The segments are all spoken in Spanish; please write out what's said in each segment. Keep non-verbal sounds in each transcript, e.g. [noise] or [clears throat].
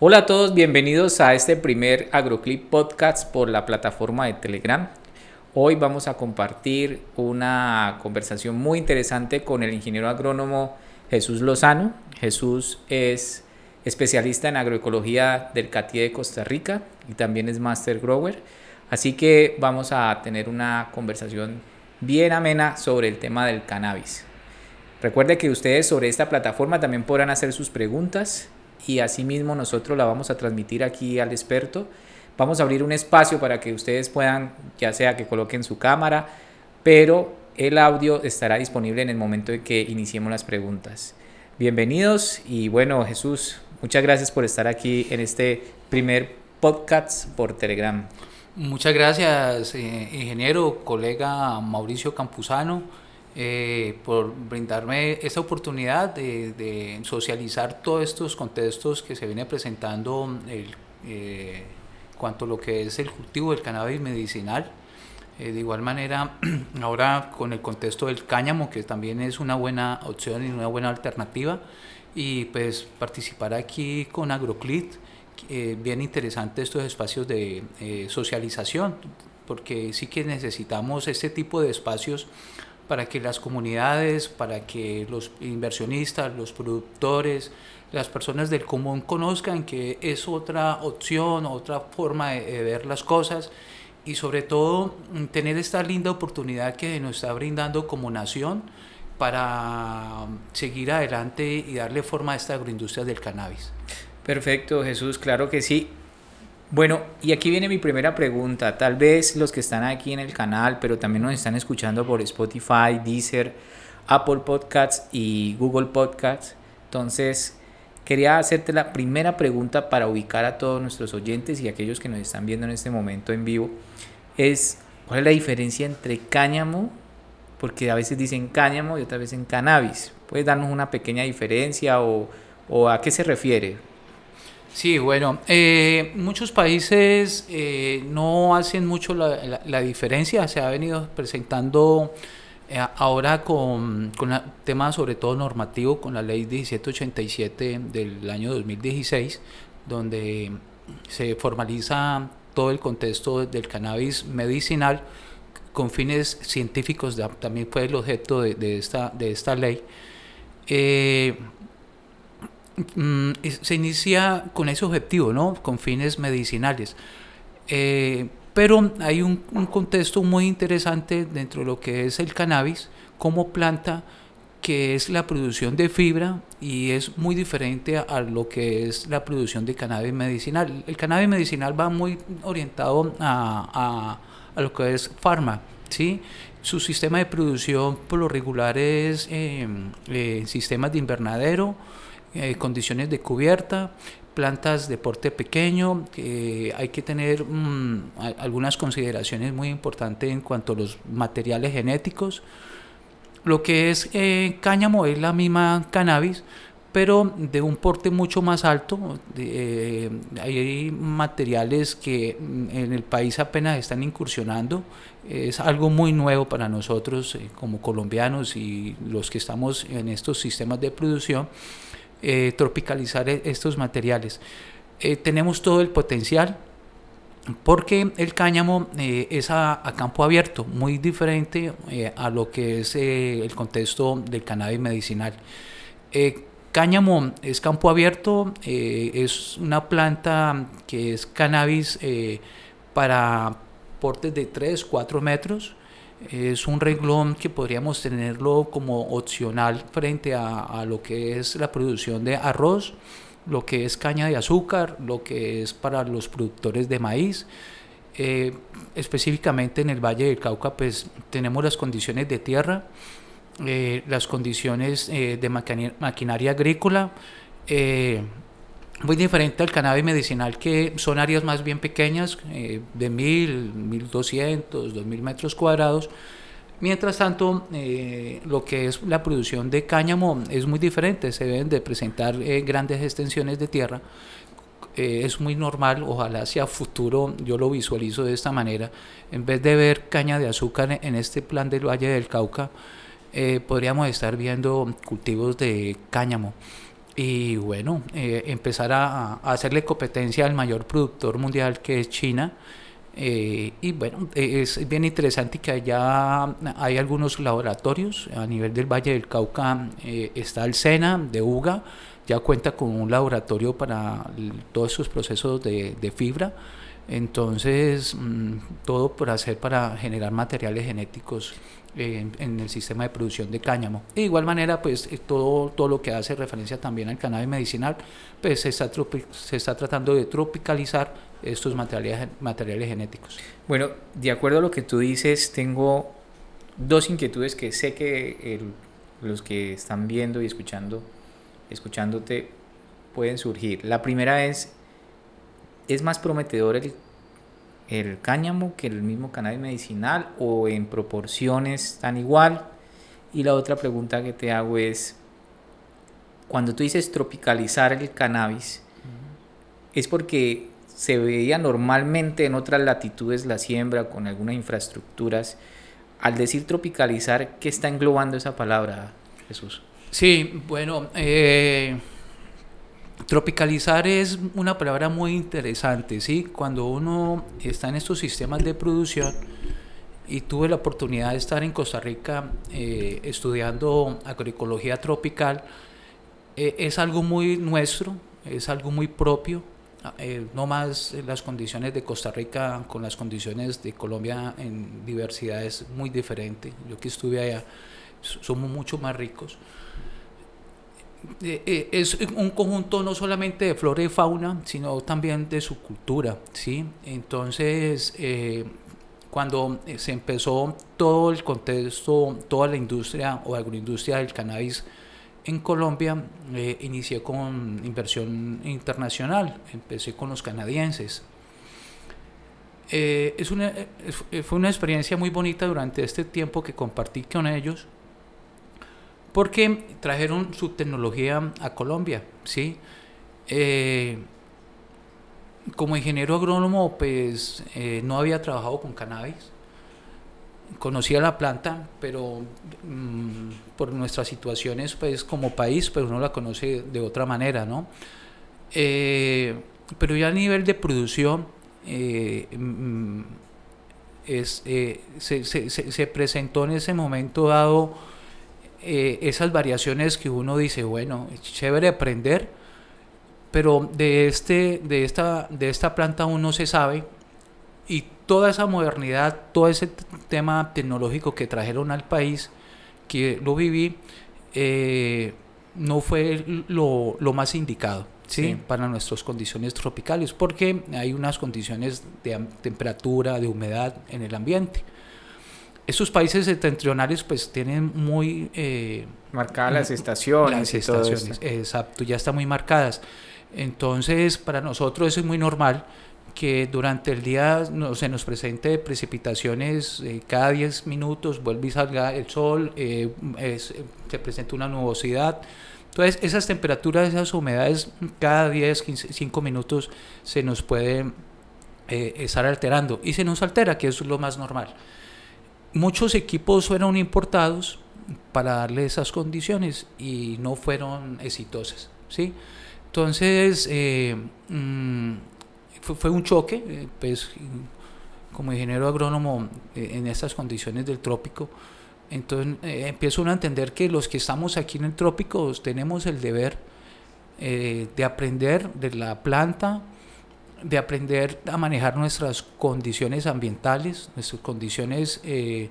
Hola a todos, bienvenidos a este primer AgroClip Podcast por la plataforma de Telegram. Hoy vamos a compartir una conversación muy interesante con el ingeniero agrónomo Jesús Lozano. Jesús es especialista en agroecología del CATIE de Costa Rica y también es Master Grower. Así que vamos a tener una conversación bien amena sobre el tema del cannabis. Recuerde que ustedes sobre esta plataforma también podrán hacer sus preguntas y asimismo nosotros la vamos a transmitir aquí al experto. Vamos a abrir un espacio para que ustedes puedan, ya sea que coloquen su cámara, pero el audio estará disponible en el momento en que iniciemos las preguntas. Bienvenidos y bueno, Jesús, muchas gracias por estar aquí en este primer podcast por Telegram. Muchas gracias, eh, ingeniero, colega Mauricio Campuzano. Eh, por brindarme esta oportunidad de, socializar todos estos contextos que se viene presentando el, eh, cuanto a lo que es el cultivo del cannabis medicinal. Eh, de igual manera, [clears throat] ahora con el contexto del cáñamo, que también es una buena opción y una buena alternativa, y pues participar aquí con AgroClit, bien interesante estos espacios de socialización, porque sí que necesitamos este tipo de espacios para que las comunidades, para que los inversionistas, los productores, las personas del común conozcan que es otra opción, otra forma de, ver las cosas y sobre todo mm, tener esta linda oportunidad que nos está brindando como nación para mm, seguir adelante y darle forma a esta agroindustria del cannabis. Perfecto, Jesús, claro que sí. Bueno, y aquí viene mi primera pregunta. Tal vez los que están aquí en el canal, pero también nos están escuchando por Spotify, Deezer, Apple Podcasts y Google Podcasts. Entonces, quería hacerte la primera pregunta para ubicar a todos nuestros oyentes y aquellos que nos están viendo en este momento en vivo. Es, ¿cuál es la diferencia entre cáñamo? Porque a veces dicen cáñamo y otras veces en cannabis. ¿Puedes darnos una pequeña diferencia o, o a qué se refiere? Sí, bueno, eh, muchos países eh, no hacen mucho la, diferencia, se ha venido presentando eh, ahora con, con temas sobre todo normativo, con la ley 1787 del año 2016, donde se formaliza todo el contexto del cannabis medicinal con fines científicos, también fue el objeto de, esta, de esta ley. Mm, se inicia con ese objetivo, ¿no? Con fines medicinales. Eh, pero hay un, contexto muy interesante dentro de lo que es el cannabis como planta, que es la producción de fibra y es muy diferente a, lo que es la producción de cannabis medicinal. El cannabis medicinal va muy orientado a, lo que es farma, ¿sí? Su sistema de producción por lo regular es eh, eh, sistemas de invernadero, eh, condiciones de cubierta, plantas de porte pequeño, hay que tener mm, algunas consideraciones muy importantes en cuanto a los materiales genéticos. Lo que es eh, cáñamo es la misma cannabis, pero de un porte mucho más alto. Eh, hay materiales que mm, en el país apenas están incursionando. Es algo muy nuevo para nosotros como colombianos y los que estamos en estos sistemas de producción eh, tropicalizar e-, estos materiales. Eh, tenemos todo el potencial porque el cáñamo eh, es a, campo abierto, muy diferente a lo que es el contexto del cannabis medicinal. cáñamo es campo abierto, es una planta que es cannabis para portes de 3, 4 metros, es un renglón que podríamos tenerlo como opcional frente a, lo que es la producción de arroz, lo que es caña de azúcar, lo que es para los productores de maíz. Eh, específicamente en el Valle del Cauca, pues tenemos las condiciones de tierra, eh, las condiciones eh, de maquinaria agrícola, muy diferente al cannabis medicinal, que son áreas más bien pequeñas, eh, de 1000, 1200, 2000 metros cuadrados. Mientras tanto, eh, lo que es la producción de cáñamo es muy diferente, se deben de presentar eh, grandes extensiones de tierra. es muy normal, ojalá hacia futuro yo lo visualizo de esta manera. En vez de ver caña de azúcar en este plan del Valle del Cauca, podríamos estar viendo cultivos de cáñamo y bueno, eh, empezar a, hacerle competencia al mayor productor mundial que es China. Eh, y bueno, es bien interesante que allá hay algunos laboratorios a nivel del Valle del Cauca. Eh, está el SENA de UGA, ya cuenta con un laboratorio para todos esos procesos de, de fibra. Entonces, mm, todo por hacer para generar materiales genéticos en, el sistema de producción de cáñamo. De igual manera, pues eh, todo, todo lo que hace referencia también al cannabis medicinal, pues se está, se está tratando de tropicalizar estos materiales, materiales genéticos. Bueno, de acuerdo a lo que tú dices, tengo dos inquietudes que sé que los que están viendo y escuchando, escuchándote pueden surgir. La primera es, ¿es más prometedor el el cáñamo que el mismo cannabis medicinal o en proporciones tan igual? Y la otra pregunta que te hago es, cuando tú dices tropicalizar el cannabis, ¿es porque se veía normalmente en otras latitudes la siembra con algunas infraestructuras? Al decir tropicalizar, ¿qué está englobando esa palabra, Jesús? Sí, bueno, eh, Tropicalizar es una palabra muy interesante, ¿sí? Cuando uno está en estos sistemas de producción y tuve la oportunidad de estar en Costa Rica eh, estudiando agroecología tropical, eh, es algo muy nuestro, es algo muy propio, eh, no más las condiciones de Costa Rica con las condiciones de Colombia en diversidad es muy diferente. Yo que estuve allá, somos mucho más ricos. Eh, eh, es un conjunto no solamente de flora y fauna, sino también de su cultura, ¿sí? Entonces, eh, cuando se empezó todo el contexto, toda la industria o agroindustria del cannabis en Colombia, inicié con inversión internacional, empecé con los canadienses. es una, fue una experiencia muy bonita durante este tiempo que compartí con ellos porque trajeron su tecnología a Colombia, ¿sí? Eh, como ingeniero agrónomo, pues eh, no había trabajado con cannabis. Conocía la planta, pero mm, por nuestras situaciones, pues como país, pues uno la conoce de otra manera, ¿no? Eh, pero ya a nivel de producción, mm, se, se presentó en ese momento dado eh, esas variaciones que uno dice, bueno, es chévere aprender, pero de, este, de, esta, de esta planta uno se sabe y toda esa modernidad, todo ese tema tecnológico que trajeron al país, que lo viví, eh, no fue lo, lo más indicado. ¿sí? para nuestras condiciones tropicales, porque hay unas condiciones de temperatura, de humedad en el ambiente. Estos países septentrionales pues tienen muy... Eh, marcadas las estaciones. Las estaciones, exacto, ya están muy marcadas. Entonces, para nosotros es muy normal que durante el día no, se nos presente precipitaciones eh, cada 10 minutos, vuelve y salga el sol, eh, se presenta una nubosidad. Entonces, esas temperaturas, esas humedades, cada 10, 15, 5 minutos se nos puede estar alterando y se nos altera, que es lo más normal muchos equipos fueron importados para darle esas condiciones y no fueron exitosas. ¿sí? Entonces, eh, mm, fue, un choque, eh, pues como ingeniero agrónomo eh, en estas condiciones del trópico, entonces empiezo a entender que los que estamos aquí en el trópico tenemos el deber de aprender de la planta, de aprender a manejar nuestras condiciones ambientales, nuestras condiciones eh,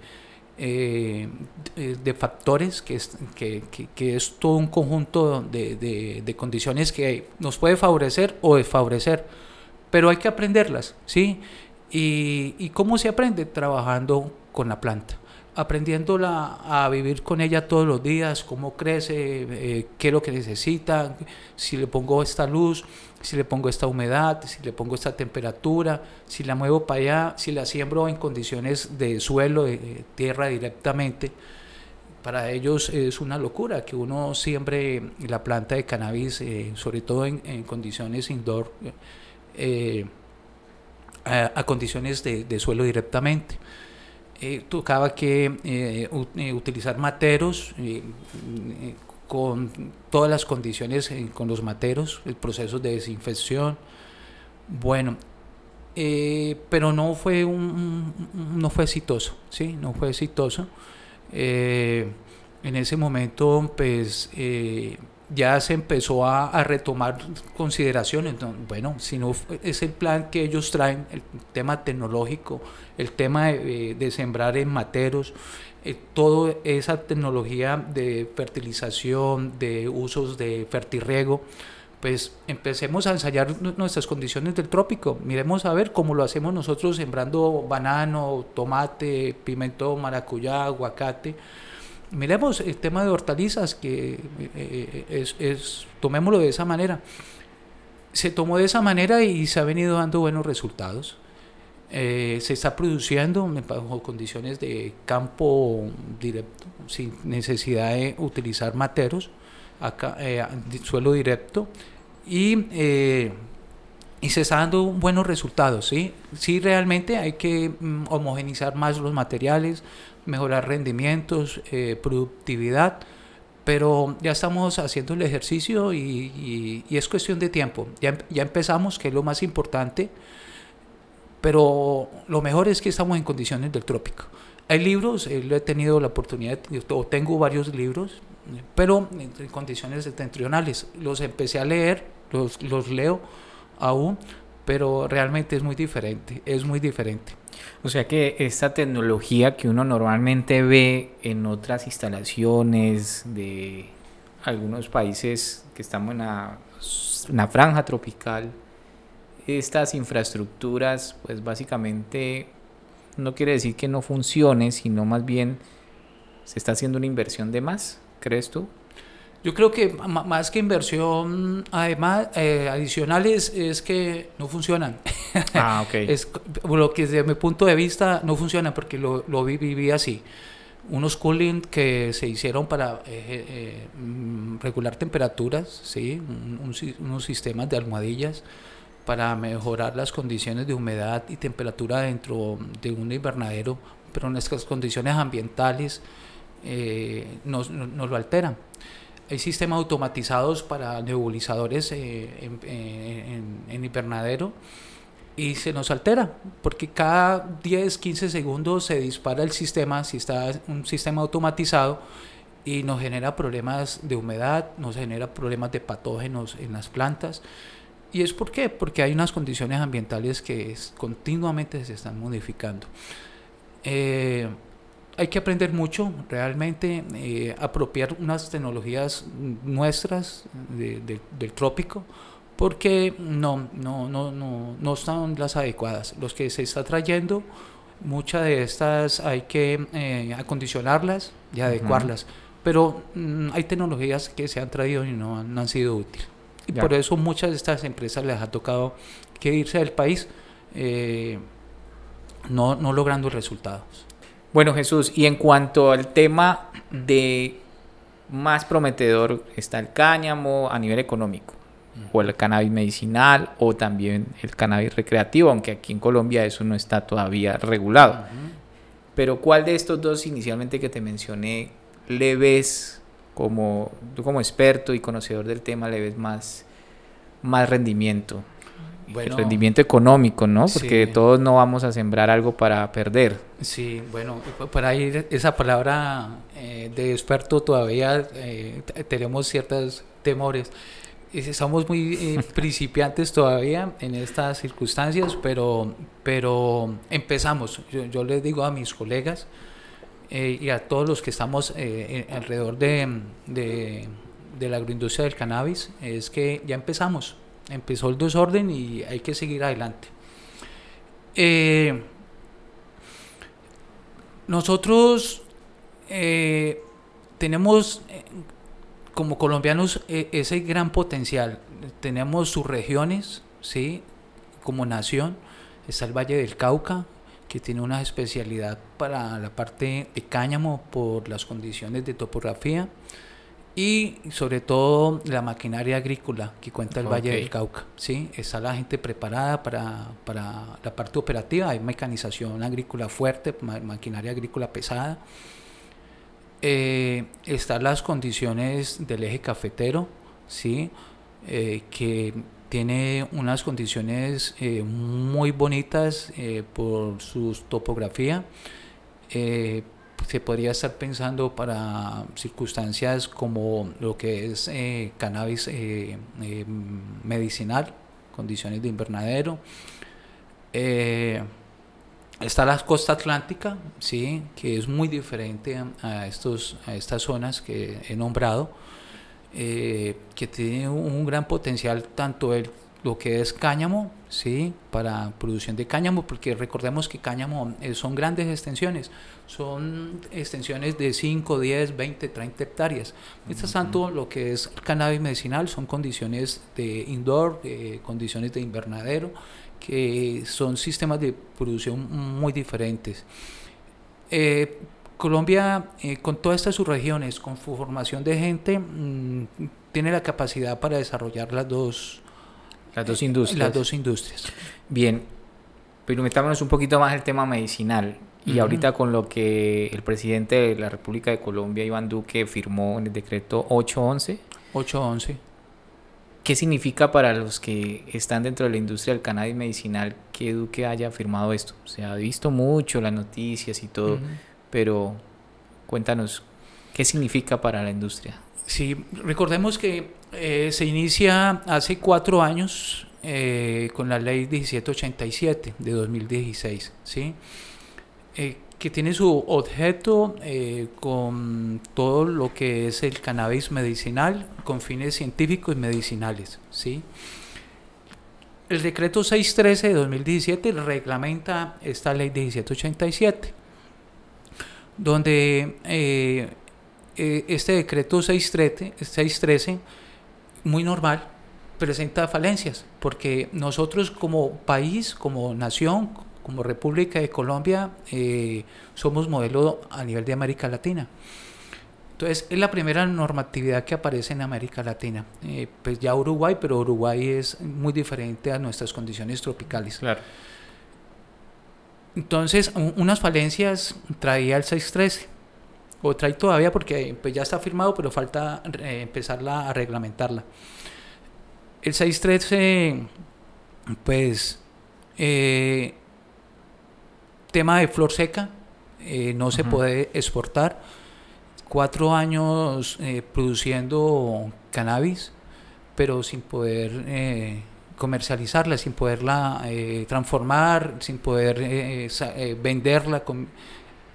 eh, de factores, que es, que, que, es todo un conjunto de, de, condiciones que nos puede favorecer o desfavorecer, pero hay que aprenderlas, ¿sí? ¿Y, y cómo se aprende? Trabajando con la planta aprendiéndola a vivir con ella todos los días, cómo crece, eh, qué es lo que necesita, si le pongo esta luz, si le pongo esta humedad, si le pongo esta temperatura, si la muevo para allá, si la siembro en condiciones de suelo, de tierra directamente. Para ellos es una locura que uno siembre la planta de cannabis, eh, sobre todo en, condiciones indoor, eh, a, condiciones de suelo directamente eh, tocaba que eh, eh, utilizar materos con todas las condiciones con los materos, el proceso de desinfección. Bueno, pero no fue un, no fue exitoso, sí, no fue exitoso. en ese momento, pues ya se empezó a, retomar consideraciones. bueno, si no es el plan que ellos traen, el tema tecnológico, el tema de, sembrar en materos, eh, toda esa tecnología de fertilización, de usos de fertirriego, pues empecemos a ensayar nuestras condiciones del trópico. Miremos a ver cómo lo hacemos nosotros sembrando banano, tomate, pimiento, maracuyá, aguacate miremos el tema de hortalizas, que eh, eh, es, es, tomémoslo de esa manera. Se tomó de esa manera y se ha venido dando buenos resultados. Eh, se está produciendo bajo condiciones de campo directo, sin necesidad de utilizar materos, acá, suelo directo, y, y se está dando buenos resultados. ¿sí? sí, realmente hay que mm, homogenizar más los materiales, mejorar rendimientos, eh, productividad, pero ya estamos haciendo el ejercicio y, es cuestión de tiempo. Ya, empezamos, que es lo más importante, pero lo mejor es que estamos en condiciones del trópico. Hay libros, eh, he tenido la oportunidad, o tengo varios libros, pero en condiciones septentrionales. Los empecé a leer, los, los leo aún, pero realmente es muy diferente, es muy diferente. O sea que esta tecnología que uno normalmente ve en otras instalaciones de algunos países que estamos en una, franja tropical, estas infraestructuras, pues básicamente no quiere decir que no funcione, sino más bien se está haciendo una inversión de más, ¿crees tú? Yo creo que más que inversión además eh, adicionales es que no funcionan. Ah, ok. [laughs] es lo que desde mi punto de vista no funciona porque lo, lo viví así. Unos cooling que se hicieron para eh, eh, regular temperaturas, ¿sí? unos sistemas de almohadillas para mejorar las condiciones de humedad y temperatura dentro de un invernadero, pero nuestras condiciones ambientales nos, nos lo alteran hay sistemas automatizados para nebulizadores eh, en, en, invernadero y se nos altera porque cada 10, 15 segundos se dispara el sistema, si está un sistema automatizado y nos genera problemas de humedad, nos genera problemas de patógenos en las plantas. ¿Y es por qué? Porque hay unas condiciones ambientales que continuamente se están modificando. Eh, hay que aprender mucho, realmente, eh, apropiar unas tecnologías nuestras del trópico, porque no, no, no, no, no están las adecuadas. Los que se está trayendo, muchas de estas hay que eh, acondicionarlas y adecuarlas, pero mm, hay tecnologías que se han traído y no, han sido útiles. Y por eso muchas de estas empresas les ha tocado que irse del país eh, no, no logrando resultados. Bueno, Jesús, y en cuanto al tema de más prometedor, está el cáñamo a nivel económico, o el cannabis medicinal, o también el cannabis recreativo, aunque aquí en Colombia eso no está todavía regulado. Pero ¿cuál de estos dos inicialmente que te mencioné le ves como, tú como experto y conocedor del tema, le ves más, más rendimiento? El rendimiento económico, ¿no? Porque todos no vamos a sembrar algo para perder. Sí, bueno, para ir esa palabra eh, de experto todavía eh, tenemos ciertos temores. Estamos muy eh, [laughs] principiantes todavía en estas circunstancias, pero, pero empezamos. Yo, les digo a mis colegas y a todos los que estamos alrededor de, de, de la agroindustria del cannabis, es que ya empezamos empezó el desorden y hay que seguir adelante. Eh, nosotros eh, tenemos eh, como colombianos eh, ese gran potencial. Tenemos sus regiones, ¿sí? Como nación. Está el Valle del Cauca, que tiene una especialidad para la parte de cáñamo por las condiciones de topografía y sobre todo la maquinaria agrícola que cuenta el Valle del Cauca. ¿sí? Está la gente preparada para, para, la parte operativa, hay mecanización agrícola fuerte, maquinaria agrícola pesada. Eh, están las condiciones del eje cafetero, ¿sí? Eh, que tiene unas condiciones eh, muy bonitas por su topografía se podría estar pensando para circunstancias como lo que es eh, cannabis eh, eh, medicinal, condiciones de invernadero. está la costa atlántica, ¿sí? que es muy diferente a, estos, a estas zonas que he nombrado, que tiene un gran potencial tanto el lo que es cáñamo, ¿sí? para producción de cáñamo, porque recordemos que cáñamo eh, son grandes extensiones, son extensiones de 5, 10, 20, 30 hectáreas. Mientras tanto, lo que es cannabis medicinal son condiciones de indoor, condiciones de invernadero, que son sistemas de producción muy diferentes. Eh, Colombia, eh, con todas estas subregiones, con su formación de gente, mm, tiene la capacidad para desarrollar las dos, las dos industrias. Las dos industrias. Bien, pero metámonos un poquito más el tema medicinal. Y ahorita con lo que el presidente de la República de Colombia, Iván Duque, firmó en el decreto 811. 811. ¿Qué significa para los que están dentro de la industria del cannabis medicinal que Duque haya firmado esto? Se ha visto mucho las noticias y todo, pero cuéntanos, ¿qué significa para la industria? Sí, recordemos que eh, se inicia hace cuatro años eh, con la ley 1787 de 2016, ¿sí? Eh, que tiene su objeto con todo lo que es el cannabis medicinal con fines científicos y medicinales. ¿sí? El decreto 613 de 2017 reglamenta esta ley 1787, donde este decreto 613, 613 muy normal, presenta falencias, porque nosotros como país, como nación, como República de Colombia, eh, somos modelo a nivel de América Latina. Entonces, es la primera normatividad que aparece en América Latina. Eh, pues ya Uruguay, pero Uruguay es muy diferente a nuestras condiciones tropicales. Claro. Entonces, unas falencias traía el 613 o trae todavía porque pues, ya está firmado, pero falta eh, empezarla a reglamentarla. El 613, pues, eh, tema de flor seca, eh, no se puede exportar. Cuatro años produciendo cannabis, pero sin poder comercializarla, sin poderla transformar, sin poder venderla. Con,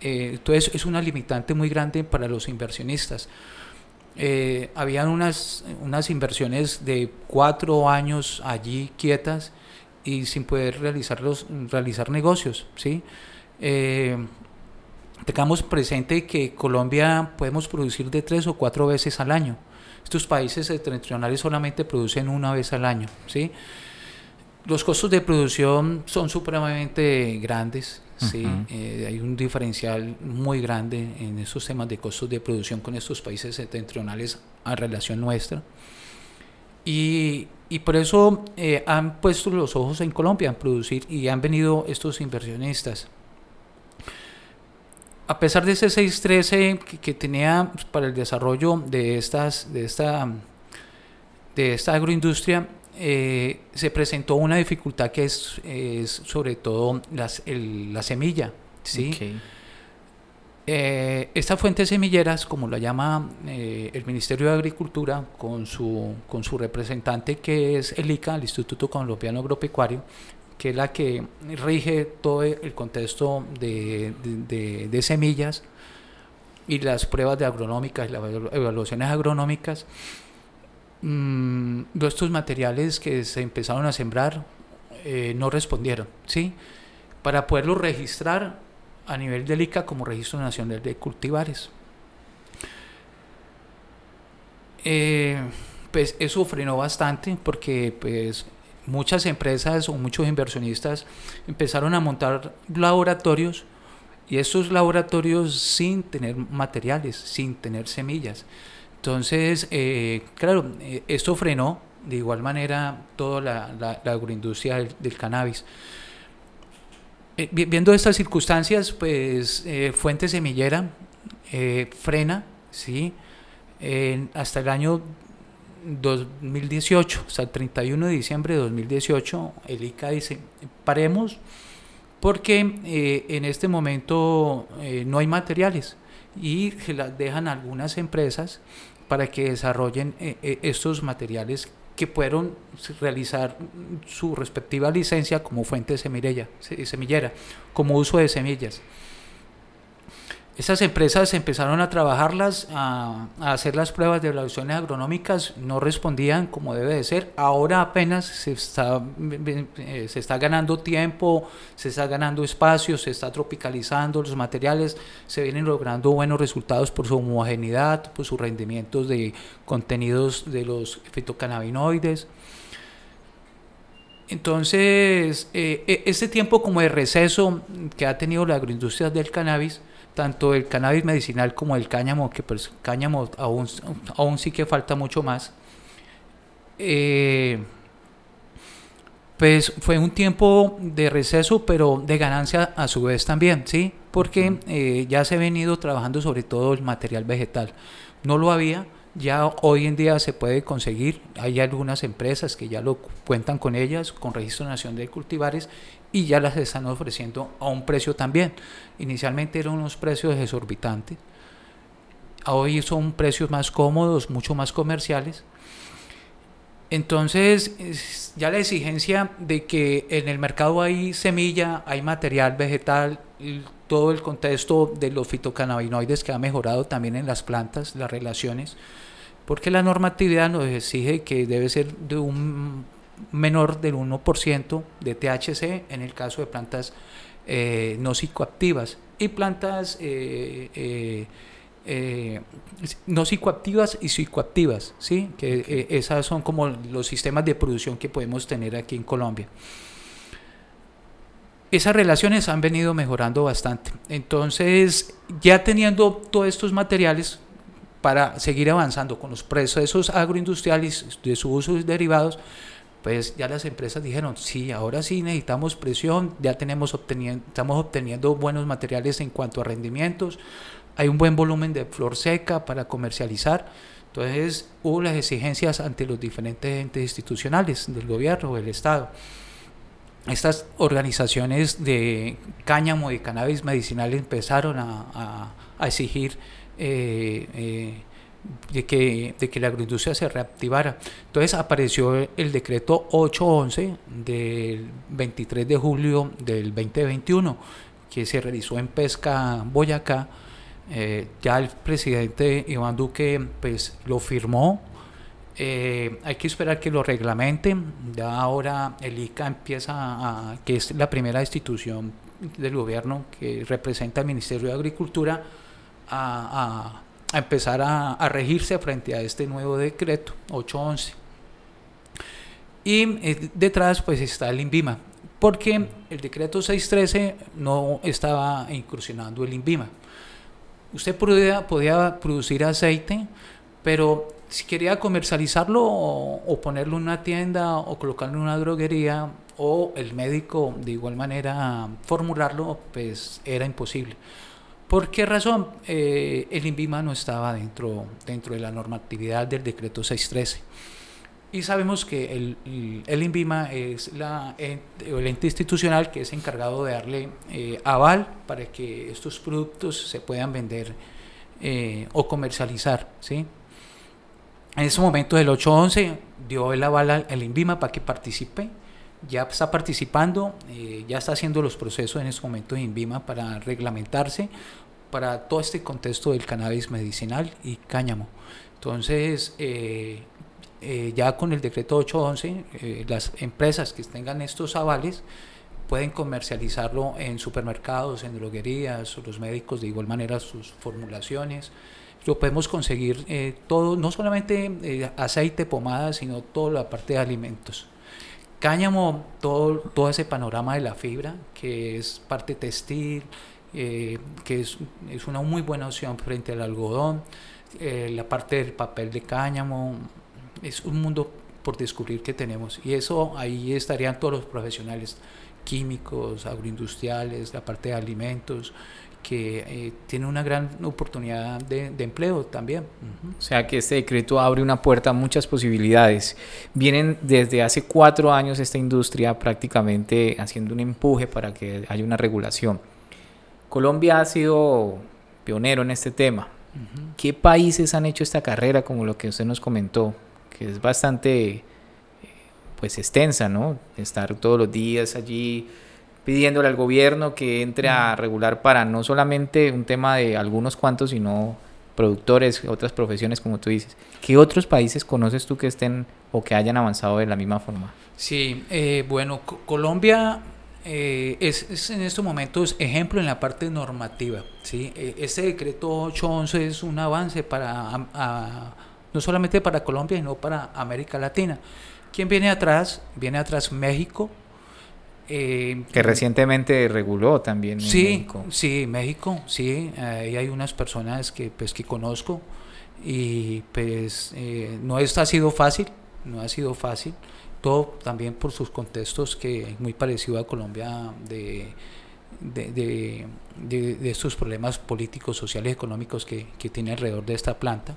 eh, entonces es una limitante muy grande para los inversionistas. Eh, habían unas, unas inversiones de cuatro años allí quietas y sin poder realizarlos, realizar negocios. ¿sí? Eh, tengamos presente que Colombia podemos producir de tres o cuatro veces al año. Estos países septentrionales solamente producen una vez al año. ¿sí? Los costos de producción son supremamente grandes. Sí, eh, hay un diferencial muy grande en esos temas de costos de producción con estos países septentrionales a relación nuestra. Y, y por eso eh, han puesto los ojos en Colombia en producir y han venido estos inversionistas. A pesar de ese 613 que, que tenía para el desarrollo de, estas, de, esta, de esta agroindustria, eh, se presentó una dificultad que es, sobre todo las, la semilla. ¿sí? Eh, estas fuentes semilleras, como la llama eh, el Ministerio de Agricultura con su, con su representante que es el ICA, el Instituto Colombiano Agropecuario, que es la que rige todo el contexto de, de, de semillas y las pruebas de agronómicas y las evaluaciones agronómicas, mmm, estos materiales que se empezaron a sembrar eh, no respondieron, ¿sí? Para poderlo registrar a nivel del ICA como Registro Nacional de Cultivares. Eh, pues eso frenó bastante porque pues muchas empresas o muchos inversionistas empezaron a montar laboratorios y esos laboratorios sin tener materiales, sin tener semillas. Entonces, eh, claro, eh, esto frenó de igual manera toda la, agroindustria del, cannabis. Eh, viendo estas circunstancias, pues Fuente Semillera frena, ¿sí? hasta el año 2018, hasta el 31 de diciembre de 2018, el ICA dice, paremos porque eh, en este momento eh, no hay materiales y se las dejan algunas empresas para que desarrollen eh, estos materiales que puedan realizar su respectiva licencia como fuente semillera, semillera como uso de semillas. Estas empresas empezaron a trabajarlas, a, hacer las pruebas de evaluaciones agronómicas, no respondían como debe de ser. Ahora apenas se está, eh, se está ganando tiempo, se está ganando espacio, se está tropicalizando los materiales, se vienen logrando buenos resultados por su homogeneidad, por sus rendimientos de contenidos de los fitocannabinoides. Entonces, eh, este tiempo como de receso que ha tenido la agroindustria del cannabis, tanto el cannabis medicinal como el cáñamo, que pues cáñamo aún, aún sí que falta mucho más. Eh, pues fue un tiempo de receso, pero de ganancia a su vez también, ¿sí? Porque eh, ya se ha venido trabajando sobre todo el material vegetal. No lo había, ya hoy en día se puede conseguir, hay algunas empresas que ya lo cuentan con ellas, con Registro Nacional de Cultivares, y ya las están ofreciendo a un precio también. Inicialmente eran unos precios exorbitantes, hoy son precios más cómodos, mucho más comerciales. Entonces, ya la exigencia de que en el mercado hay semilla, hay material vegetal, todo el contexto de los fitocannabinoides que ha mejorado también en las plantas, las relaciones, porque la normatividad nos exige que debe ser de un menor del 1% de THC en el caso de plantas eh, no psicoactivas y plantas eh, eh, no psicoactivas y psicoactivas, ¿sí? que esas son como los sistemas de producción que podemos tener aquí en Colombia. Esas relaciones han venido mejorando bastante. Entonces, ya teniendo todos estos materiales, para seguir avanzando con los procesos agroindustriales de su uso y derivados, pues ya las empresas dijeron, sí, ahora sí necesitamos presión, ya tenemos obteniendo, estamos obteniendo buenos materiales en cuanto a rendimientos, hay un buen volumen de flor seca para comercializar. Entonces hubo las exigencias ante los diferentes entes institucionales del gobierno o del Estado. Estas organizaciones de cáñamo y cannabis medicinal empezaron a, a exigir eh, eh, de, que, de que la agroindustria se reactivara. Entonces apareció el decreto 811 del 23 de julio del 2021 que se realizó en Pesca Boyacá. Eh, ya el presidente Iván Duque pues, lo firmó. hay que esperar que lo reglamenten. Ya ahora el ICA empieza a, que es la primera institución del gobierno que representa al Ministerio de Agricultura, a, empezar a, regirse frente a este nuevo decreto 811. Y eh, detrás pues está el INVIMA, porque el decreto 613 no estaba incursionando el INVIMA. Usted podía, podía producir aceite, pero si quería comercializarlo o, ponerlo en una tienda o colocarlo en una droguería o el médico de igual manera formularlo, pues era imposible. ¿Por qué razón? Eh, el INVIMA no estaba dentro, dentro de la normatividad del decreto 613. Y sabemos que el, el INVIMA es la, el ente institucional que es encargado de darle eh, aval para que estos productos se puedan vender eh, o comercializar. ¿sí? En ese momento el 811 dio el aval al INVIMA para que participe ya está participando, ya está haciendo los procesos en este momento de INVIMA para reglamentarse para todo este contexto del cannabis medicinal y cáñamo. Entonces, eh, eh, ya con el decreto 811, eh, las empresas que tengan estos avales pueden comercializarlo en supermercados, en droguerías, los médicos de igual manera sus formulaciones. Lo podemos conseguir eh, todo, no solamente aceite, pomada, sino toda la parte de alimentos. Cáñamo, todo, todo ese panorama de la fibra, que es parte textil, eh, que es, es, una muy buena opción frente al algodón, la parte del papel de cáñamo, es un mundo por descubrir que tenemos y eso ahí estarían todos los profesionales químicos, agroindustriales, la parte de alimentos, que eh, tiene una gran oportunidad de, empleo también. O sea que este decreto abre una puerta a muchas posibilidades. Vienen desde hace cuatro años esta industria prácticamente haciendo un empuje para que haya una regulación. Colombia ha sido pionero en este tema. ¿Qué países han hecho esta carrera como lo que usted nos comentó? Que es bastante pues extensa, ¿no? Estar todos los días allí pidiéndole al gobierno que entre a regular para no solamente un tema de algunos cuantos, sino productores, otras profesiones, como tú dices. ¿Qué otros países conoces tú que estén o que hayan avanzado de la misma forma? Sí, eh, bueno, Colombia eh, es, en estos momentos ejemplo en la parte normativa. ¿sí? E, este decreto 811 es un avance para, no solamente para Colombia, sino para América Latina. ¿Quién viene atrás? Viene atrás México. Eh, que recientemente reguló también sí, México. Sí, México, sí. Ahí hay unas personas que, pues, que conozco y pues eh, no ha sido fácil, no ha sido fácil. Todo también por sus contextos que es muy parecido a Colombia de, de, de, estos problemas políticos, sociales, económicos que, que tiene alrededor de esta planta.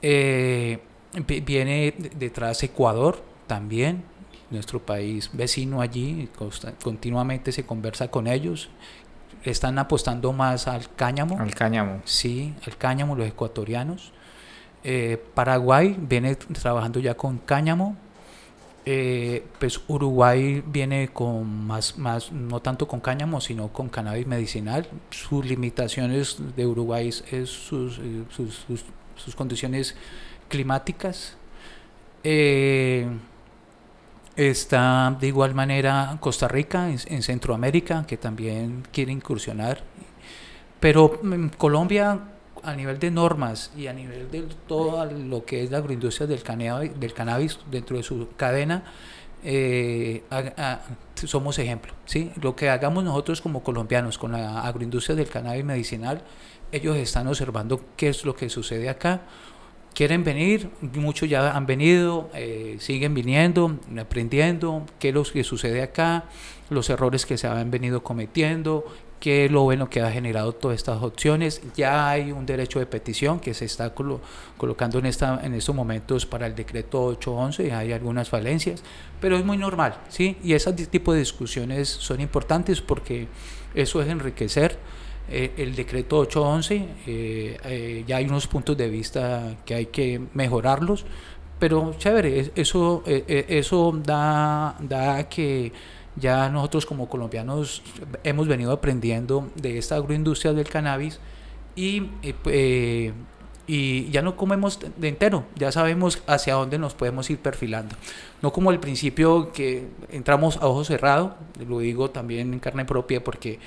Eh, Viene detrás Ecuador también, nuestro país vecino allí, continuamente se conversa con ellos. Están apostando más al cáñamo. Al cáñamo. Sí, al cáñamo, los ecuatorianos. Eh, Paraguay viene trabajando ya con cáñamo. Eh, pues Uruguay viene con más, más, no tanto con cáñamo, sino con cannabis medicinal. Sus limitaciones de Uruguay es sus, eh, sus, sus, sus condiciones climáticas. Eh, está de igual manera Costa Rica en, Centroamérica, que también quiere incursionar. Pero en Colombia, a nivel de normas y a nivel de todo lo que es la agroindustria del cannabis, del cannabis dentro de su cadena, eh, somos ejemplo. ¿sí? Lo que hagamos nosotros como colombianos con la agroindustria del cannabis medicinal, ellos están observando qué es lo que sucede acá quieren venir, muchos ya han venido, eh, siguen viniendo, aprendiendo qué es lo que sucede acá, los errores que se han venido cometiendo, qué es lo bueno que ha generado todas estas opciones. Ya hay un derecho de petición que se está colocando en, esta, en estos momentos para el decreto 811, hay algunas falencias, pero es muy normal, ¿sí? Y ese tipo de discusiones son importantes porque eso es enriquecer eh, el decreto 811, eh, eh, ya hay unos puntos de vista que hay que mejorarlos, pero chévere, eso, eso da, da que ya nosotros como colombianos hemos venido aprendiendo de esta agroindustria del cannabis y y ya no comemos de entero, ya sabemos hacia dónde nos podemos ir perfilando. No como al principio que entramos a ojo cerrado, lo digo también en carne propia porque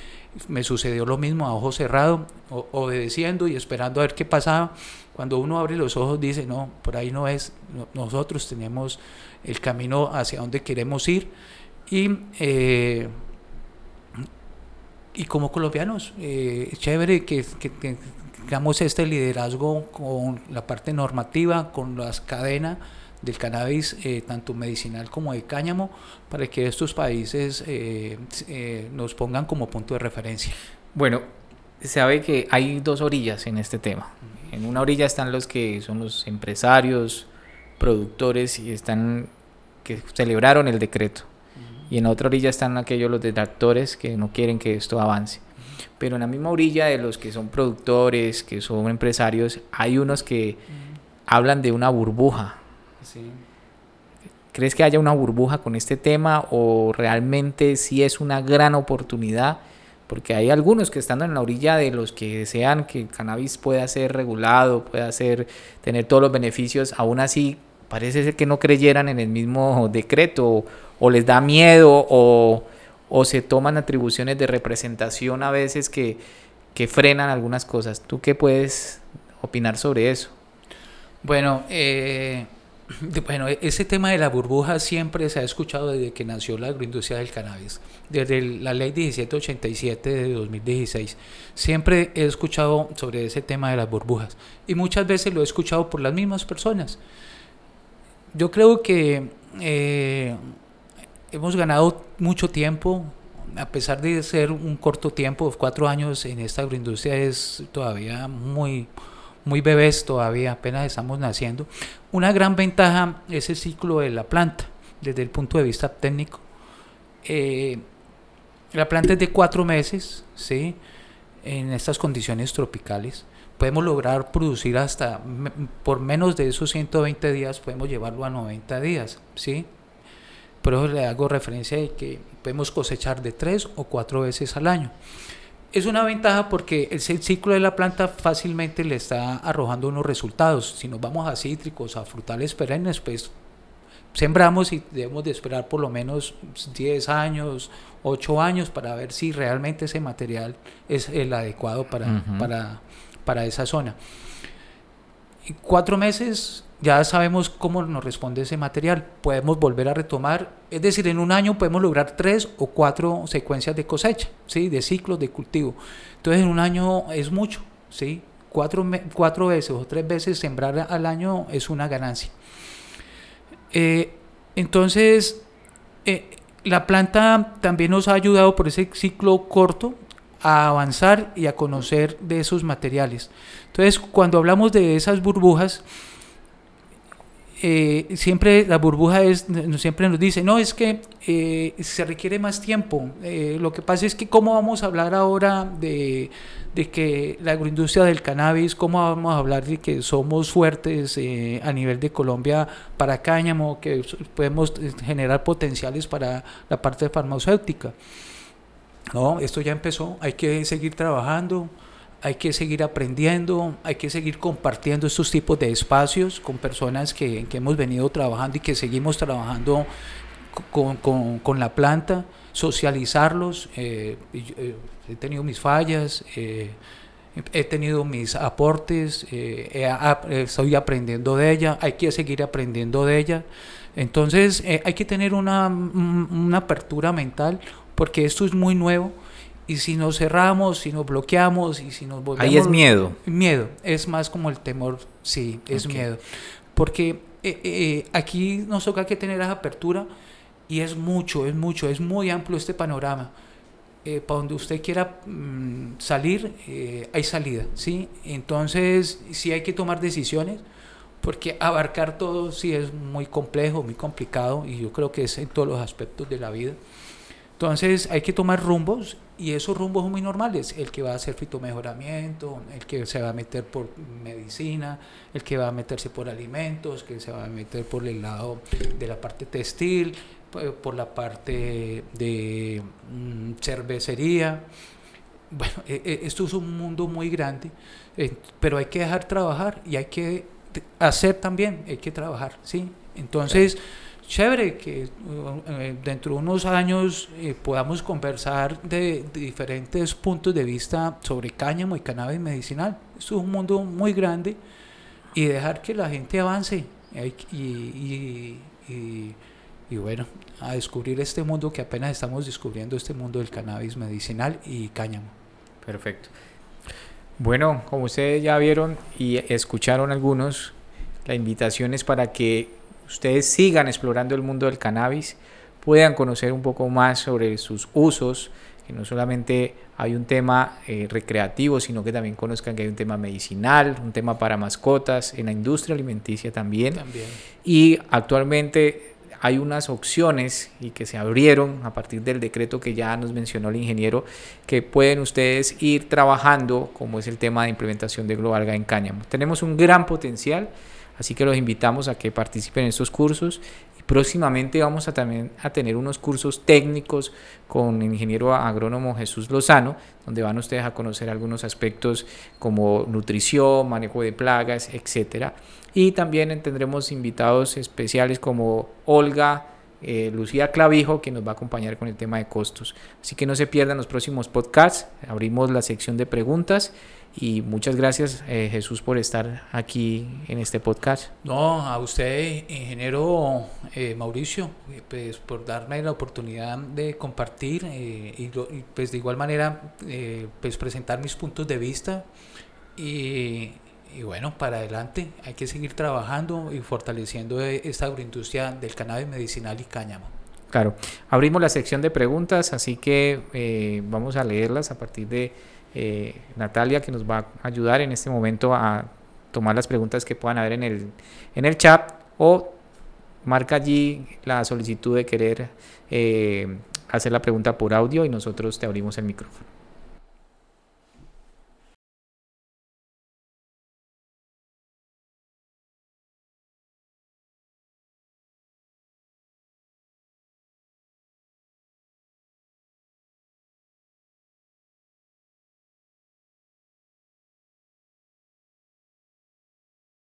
me sucedió lo mismo a ojo cerrado, obedeciendo y esperando a ver qué pasaba. Cuando uno abre los ojos dice, no, por ahí no es, nosotros tenemos el camino hacia donde queremos ir y... Eh, y como colombianos, eh, chévere que, que, digamos, este liderazgo con la parte normativa, con las cadenas del cannabis, eh, tanto medicinal como de cáñamo, para que estos países eh, eh, nos pongan como punto de referencia. Bueno, se sabe que hay dos orillas en este tema. En una orilla están los que son los empresarios, productores y están que celebraron el decreto. Y en otra orilla están aquellos los detractores que no quieren que esto avance pero en la misma orilla de los que son productores, que son empresarios, hay unos que hablan de una burbuja. ¿Crees que haya una burbuja con este tema o realmente sí es una gran oportunidad? Porque hay algunos que están en la orilla de los que desean que el cannabis pueda ser regulado, pueda ser, tener todos los beneficios, aún así parece ser que no creyeran en el mismo decreto o, les da miedo o o se toman atribuciones de representación a veces que, que frenan algunas cosas. ¿Tú qué puedes opinar sobre eso? Bueno, eh, bueno, ese tema de la burbuja siempre se ha escuchado desde que nació la agroindustria del cannabis, desde la ley 1787 de 2016. Siempre he escuchado sobre ese tema de las burbujas y muchas veces lo he escuchado por las mismas personas. Yo creo que eh, hemos ganado mucho tiempo, a pesar de ser un corto tiempo, cuatro años en esta agroindustria es todavía muy, muy bebés todavía, apenas estamos naciendo. Una gran ventaja es el ciclo de la planta, desde el punto de vista técnico. Eh, la planta es de cuatro meses, ¿sí? En estas condiciones tropicales. Podemos lograr producir hasta, por menos de esos 120 días, podemos llevarlo a 90 días, ¿sí? Por eso le hago referencia de que podemos cosechar de tres o cuatro veces al año es una ventaja porque el ciclo de la planta fácilmente le está arrojando unos resultados. Si nos vamos a cítricos, a frutales perennes, pues sembramos y debemos de esperar por lo menos 10 años, 8 años para ver si realmente ese material es el adecuado para, para, para esa zona. Y cuatro meses ya sabemos cómo nos responde ese material. Podemos volver a retomar, es decir, en un año podemos lograr tres o cuatro secuencias de cosecha, ¿sí? de ciclos de cultivo. Entonces, en un año es mucho, ¿sí? cuatro, cuatro veces o tres veces sembrar al año es una ganancia. Eh, entonces, eh, la planta también nos ha ayudado por ese ciclo corto a avanzar y a conocer de esos materiales. Entonces, cuando hablamos de esas burbujas, eh, siempre la burbuja es, siempre nos dice, no, es que eh, se requiere más tiempo. Eh, lo que pasa es que cómo vamos a hablar ahora de, de, que la agroindustria del cannabis, cómo vamos a hablar de que somos fuertes a nivel de Colombia para cáñamo, que podemos generar potenciales para la parte farmacéutica. No, esto ya empezó, hay que seguir trabajando hay que seguir aprendiendo, hay que seguir compartiendo estos tipos de espacios con personas que, hemos venido trabajando y que seguimos trabajando con, la planta, socializarlos. Eh, eh, he tenido mis fallas, eh, he tenido mis aportes, estoy aprendiendo de ella, hay que seguir aprendiendo de ella. Entonces hay que tener una, una apertura mental porque esto es muy nuevo y si nos cerramos, si nos bloqueamos y si nos volvemos... Ahí es miedo. Miedo, es más como el temor, sí, es miedo. Porque eh, eh, aquí nos toca que tener esa apertura y es mucho, es mucho, es muy amplio este panorama. Eh, para donde usted quiera mm, salir, hay salida, ¿sí? Entonces, sí hay que tomar decisiones, porque abarcar todo sí es muy complejo, muy complicado, y yo creo que es en todos los aspectos de la vida. Entonces hay que tomar rumbos y esos rumbos son muy normales. El que va a hacer fitomejoramiento, el que se va a meter por medicina, el que va a meterse por alimentos, que se va a meter por el lado de la parte textil, por la parte de mm, cervecería. Bueno, e, e, esto es un mundo muy grande, eh, pero hay que dejar trabajar y hay que hacer también, hay que trabajar, ¿sí? Entonces chévere que eh, dentro de unos años eh, podamos conversar de, diferentes puntos de vista sobre cáñamo y cannabis medicinal. Esto es un mundo muy grande y dejar que la gente avance y, y, bueno, a descubrir este mundo que apenas estamos descubriendo, este mundo del cannabis medicinal y cáñamo. Perfecto. Bueno, como ustedes ya vieron y escucharon algunos, la invitación es para que ustedes sigan explorando el mundo del cannabis, puedan conocer un poco más sobre sus usos, que no solamente hay un tema eh, recreativo, sino que también conozcan que hay un tema medicinal, un tema para mascotas, en la industria alimenticia también. también. Y actualmente hay unas opciones y que se abrieron a partir del decreto que ya nos mencionó el ingeniero, que pueden ustedes ir trabajando, como es el tema de implementación de Global en cáñamo. Tenemos un gran potencial Así que los invitamos a que participen en estos cursos y próximamente vamos a también a tener unos cursos técnicos con el ingeniero agrónomo Jesús Lozano, donde van ustedes a conocer algunos aspectos como nutrición, manejo de plagas, etcétera. Y también tendremos invitados especiales como Olga eh, Lucía Clavijo, que nos va a acompañar con el tema de costos. Así que no se pierdan los próximos podcasts. Abrimos la sección de preguntas y muchas gracias eh, Jesús por estar aquí en este podcast. No, a usted, ingeniero eh, Mauricio, pues por darme la oportunidad de compartir y, pues de igual manera pues presentar mis puntos de vista y y bueno, para adelante hay que seguir trabajando y fortaleciendo e, esta agroindustria del cannabis medicinal y cáñamo. Claro, abrimos la sección de preguntas, así que eh, vamos a leerlas a partir de eh, Natalia, que nos va a ayudar en este momento a tomar las preguntas que puedan haber en el, en el chat o marca allí la solicitud de querer eh, hacer la pregunta por audio y nosotros te abrimos el micrófono.